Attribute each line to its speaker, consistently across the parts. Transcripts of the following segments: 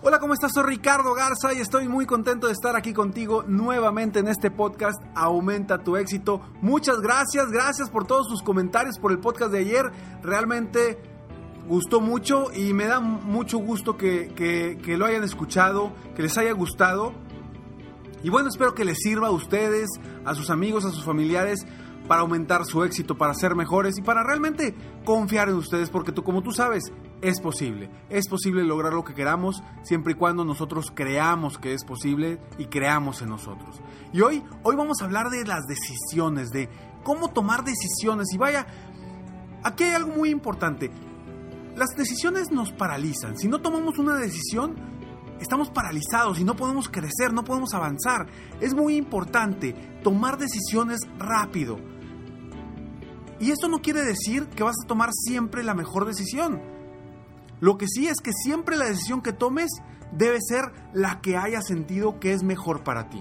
Speaker 1: Hola, ¿cómo estás? Soy Ricardo Garza y estoy muy contento de estar aquí contigo nuevamente en este podcast Aumenta tu éxito. Muchas gracias, gracias por todos sus comentarios por el podcast de ayer. Realmente gustó mucho y me da mucho gusto que, que, lo hayan escuchado, que les haya gustado. Y bueno, espero que les sirva a ustedes, a sus amigos, a sus familiares para aumentar su éxito, para ser mejores y para realmente confiar en ustedes, porque tú, como tú sabes, es posible. Es posible lograr lo que queramos siempre y cuando nosotros creamos que es posible y creamos en nosotros. Y hoy, hoy vamos a hablar de las decisiones, de cómo tomar decisiones. Y vaya, aquí hay algo muy importante. Las decisiones nos paralizan. Si no tomamos una decisión, estamos paralizados y no podemos crecer, no podemos avanzar. Es muy importante tomar decisiones rápido. Y esto no quiere decir que vas a tomar siempre la mejor decisión. Lo que sí es que siempre la decisión que tomes debe ser la que haya sentido que es mejor para ti.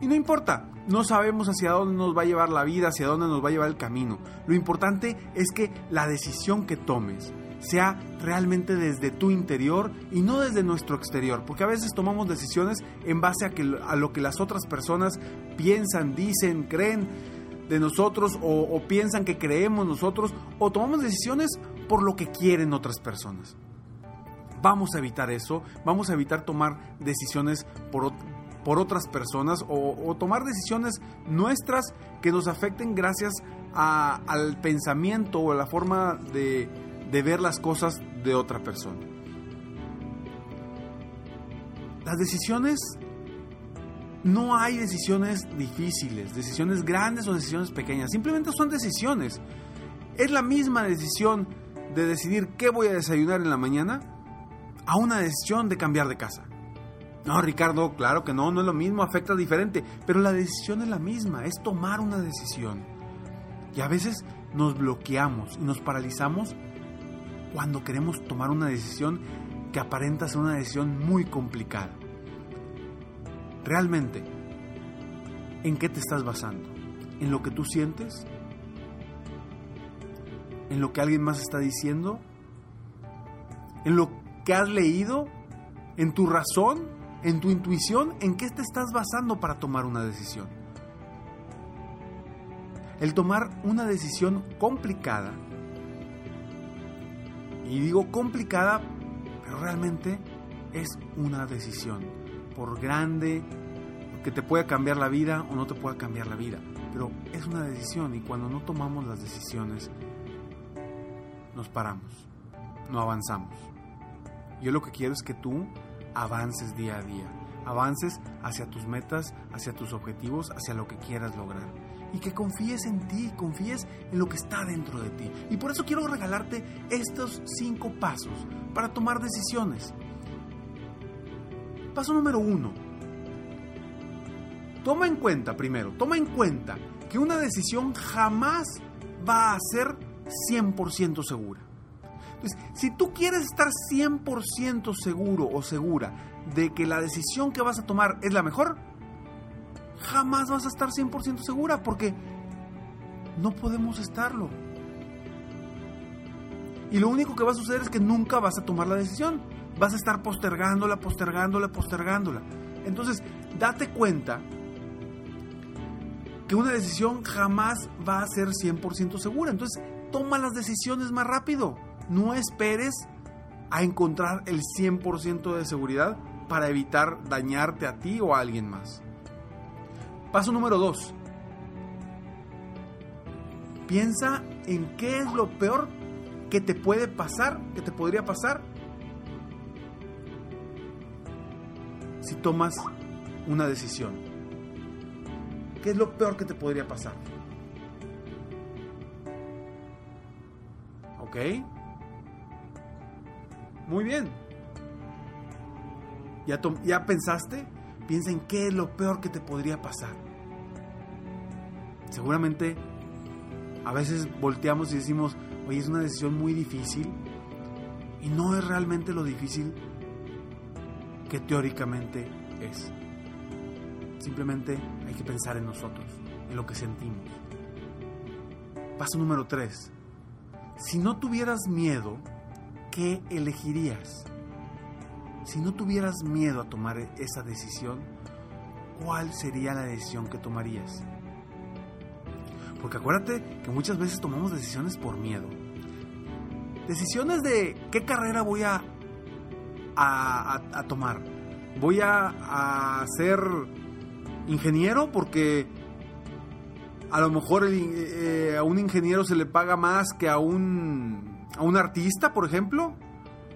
Speaker 1: Y no importa, no sabemos hacia dónde nos va a llevar la vida, hacia dónde nos va a llevar el camino. Lo importante es que la decisión que tomes sea realmente desde tu interior y no desde nuestro exterior, porque a veces tomamos decisiones en base a, lo que las otras personas piensan, dicen, creen de nosotros o piensan que creemos nosotros o tomamos decisiones por lo que quieren otras personas. Vamos a evitar eso, vamos a evitar tomar decisiones por, por otras personas o, tomar decisiones nuestras que nos afecten gracias al pensamiento o a la forma de, de ver las cosas de otra persona. Las decisiones, no hay decisiones difíciles, decisiones grandes o decisiones pequeñas, simplemente son decisiones. Es la misma decisión de decidir qué voy a desayunar en la mañana a una decisión de cambiar de casa. No, Ricardo, claro que no, no es lo mismo, afecta diferente, pero la decisión es la misma, es tomar una decisión. Y a veces nos bloqueamos y nos paralizamos cuando queremos tomar una decisión que aparenta ser una decisión muy complicada. Realmente, ¿en qué te estás basando? ¿En lo que tú sientes? ¿En lo que alguien más está diciendo? ¿En lo que has leído, en tu razón, en tu intuición, en qué te estás basando para tomar una decisión. El tomar una decisión complicada, y digo complicada, pero realmente es una decisión, por grande que te pueda cambiar la vida o no te pueda cambiar la vida, pero es una decisión y cuando no tomamos las decisiones, nos paramos, no avanzamos. Yo lo que quiero es que tú avances día a día, avances hacia tus metas, hacia tus objetivos, hacia lo que quieras lograr. Y que confíes en ti, confíes en lo que está dentro de ti. Y por eso quiero regalarte estos cinco pasos para tomar decisiones. Paso número uno. Toma en cuenta, primero, toma en cuenta que una decisión jamás va a ser 100% segura. Entonces, si tú quieres estar 100% seguro o segura de que la decisión que vas a tomar es la mejor, jamás vas a estar 100% segura porque no podemos estarlo. Y lo único que va a suceder es que nunca vas a tomar la decisión. Vas a estar postergándola, postergándola, postergándola. Entonces, date cuenta que una decisión jamás va a ser 100% segura. Entonces, toma las decisiones más rápido. No esperes a encontrar el 100% de seguridad para evitar dañarte a ti o a alguien más. Paso número 2. Piensa en qué es lo peor que te puede pasar, que te podría pasar si tomas una decisión. ¿Qué es lo peor que te podría pasar? ¿Ok? Muy bien. ¿Ya, ¿Ya pensaste? Piensa en qué es lo peor que te podría pasar. Seguramente a veces volteamos y decimos, oye, es una decisión muy difícil y no es realmente lo difícil que teóricamente es. Simplemente hay que pensar en nosotros, en lo que sentimos. Paso número 3. Si no tuvieras miedo, ¿qué elegirías? Si no tuvieras miedo a tomar esa decisión, ¿cuál sería la decisión que tomarías? Porque acuérdate que muchas veces tomamos decisiones por miedo. Decisiones de qué carrera voy a, a, tomar. Voy a, ser ingeniero porque a lo mejor eh, a un ingeniero se le paga más que a un, a un artista, por ejemplo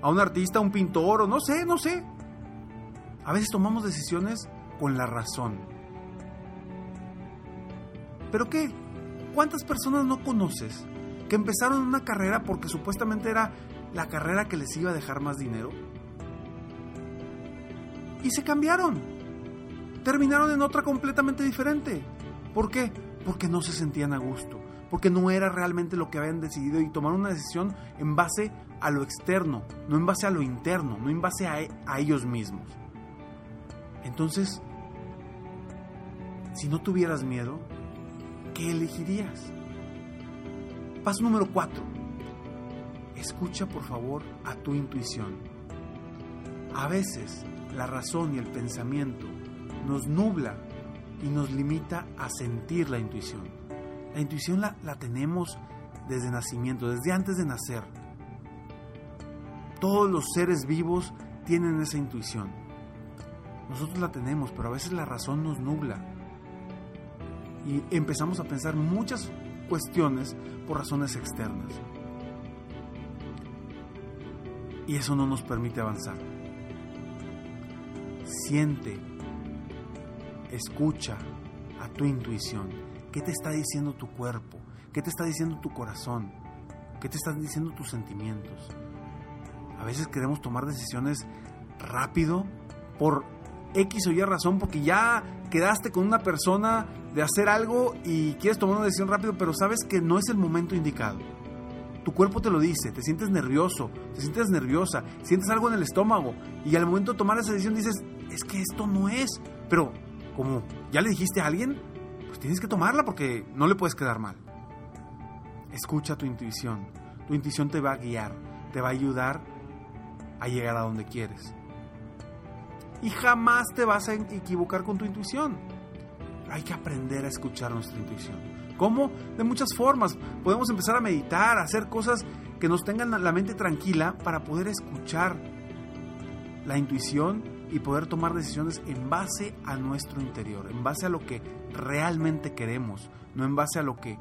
Speaker 1: a un artista, a un pintor, o no sé, no sé. A veces tomamos decisiones con la razón. ¿Pero qué? ¿Cuántas personas no conoces que empezaron una carrera porque supuestamente era la carrera que les iba a dejar más dinero? Y se cambiaron. Terminaron en otra completamente diferente. ¿Por qué? Porque no se sentían a gusto porque no era realmente lo que habían decidido y tomaron una decisión en base a lo externo, no en base a lo interno, no en base a, ellos mismos. Entonces, si no tuvieras miedo, ¿qué elegirías? Paso número 4. Escucha por favor a tu intuición. A veces la razón y el pensamiento nos nubla y nos limita a sentir la intuición. La intuición la, tenemos desde nacimiento, desde antes de nacer. Todos los seres vivos tienen esa intuición. Nosotros la tenemos, pero a veces la razón nos nubla. Y empezamos a pensar muchas cuestiones por razones externas. Y eso no nos permite avanzar. Siente, escucha a tu intuición ¿Qué te está diciendo tu cuerpo? ¿Qué te está diciendo tu corazón? ¿Qué te están diciendo tus sentimientos? A veces queremos tomar decisiones rápido por X o Y razón, porque ya quedaste con una persona de hacer algo y quieres tomar una decisión rápido, pero sabes que no es el momento indicado. Tu cuerpo te lo dice, te sientes nervioso, te sientes nerviosa, sientes algo en el estómago y al momento de tomar esa decisión dices, es que esto no es. Pero, como ya le dijiste a alguien, pues tienes que tomarla porque no le puedes quedar mal. Escucha tu intuición. Tu intuición te va a guiar, te va a ayudar a llegar a donde quieres. Y jamás te vas a equivocar con tu intuición. Hay que aprender a escuchar nuestra intuición. ¿Cómo? De muchas formas. Podemos empezar a meditar, a hacer cosas que nos tengan la mente tranquila para poder escuchar la intuición y poder tomar decisiones en base a nuestro interior, en base a lo que realmente queremos, no en base a lo que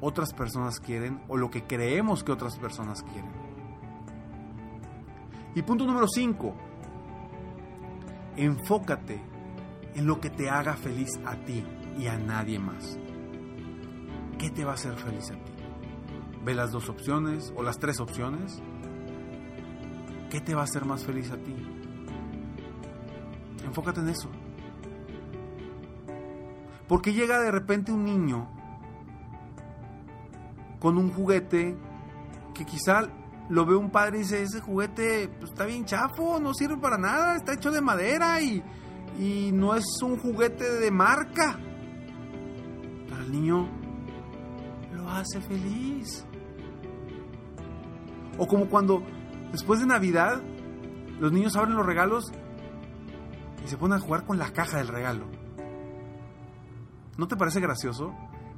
Speaker 1: otras personas quieren o lo que creemos que otras personas quieren. Y punto número 5, enfócate en lo que te haga feliz a ti y a nadie más. ¿Qué te va a hacer feliz a ti? Ve las dos opciones o las tres opciones. ¿Qué te va a hacer más feliz a ti? Enfócate en eso. Porque llega de repente un niño con un juguete que quizá lo ve un padre y dice, ese juguete pues, está bien chafo, no sirve para nada, está hecho de madera y, no es un juguete de marca. Pero el niño lo hace feliz. O como cuando después de Navidad los niños abren los regalos y se ponen a jugar con la caja del regalo. ¿No te parece gracioso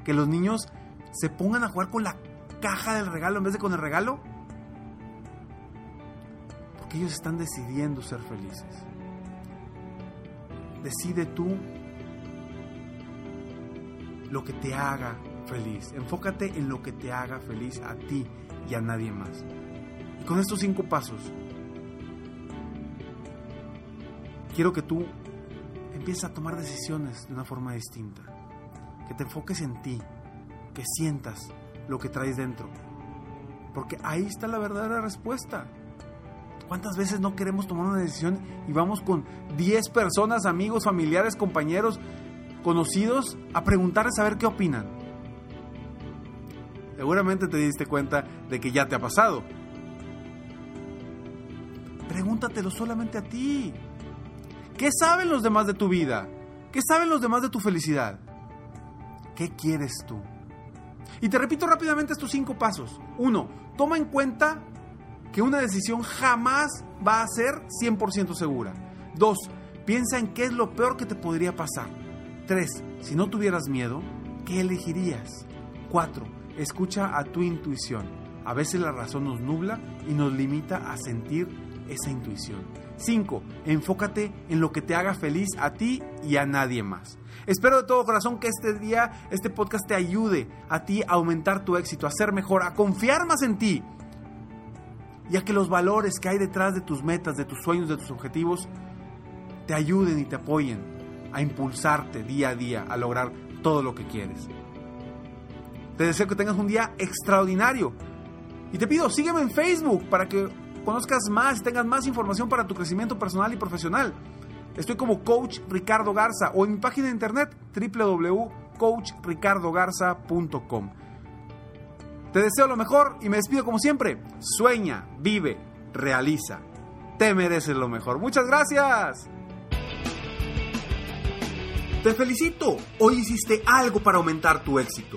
Speaker 1: que los niños se pongan a jugar con la caja del regalo en vez de con el regalo? Porque ellos están decidiendo ser felices. Decide tú lo que te haga feliz. Enfócate en lo que te haga feliz a ti y a nadie más. Y con estos cinco pasos, quiero que tú empieces a tomar decisiones de una forma distinta. Que te enfoques en ti, que sientas lo que traes dentro. Porque ahí está la verdadera respuesta. ¿Cuántas veces no queremos tomar una decisión y vamos con 10 personas, amigos, familiares, compañeros, conocidos, a preguntarles a ver qué opinan? Seguramente te diste cuenta de que ya te ha pasado. Pregúntatelo solamente a ti. ¿Qué saben los demás de tu vida? ¿Qué saben los demás de tu felicidad? ¿Qué quieres tú? Y te repito rápidamente estos cinco pasos. Uno, toma en cuenta que una decisión jamás va a ser 100% segura. Dos, piensa en qué es lo peor que te podría pasar. Tres, si no tuvieras miedo, ¿qué elegirías? Cuatro, escucha a tu intuición. A veces la razón nos nubla y nos limita a sentir esa intuición. 5. Enfócate en lo que te haga feliz a ti y a nadie más. Espero de todo corazón que este día, este podcast te ayude a ti a aumentar tu éxito, a ser mejor, a confiar más en ti. Y a que los valores que hay detrás de tus metas, de tus sueños, de tus objetivos, te ayuden y te apoyen a impulsarte día a día a lograr todo lo que quieres. Te deseo que tengas un día extraordinario. Y te pido, sígueme en Facebook para que conozcas más, tengas más información para tu crecimiento personal y profesional. Estoy como Coach Ricardo Garza o en mi página de internet www.coachricardogarza.com. Te deseo lo mejor y me despido como siempre. Sueña, vive, realiza. Te mereces lo mejor. Muchas gracias. Te felicito. Hoy hiciste algo para aumentar tu éxito.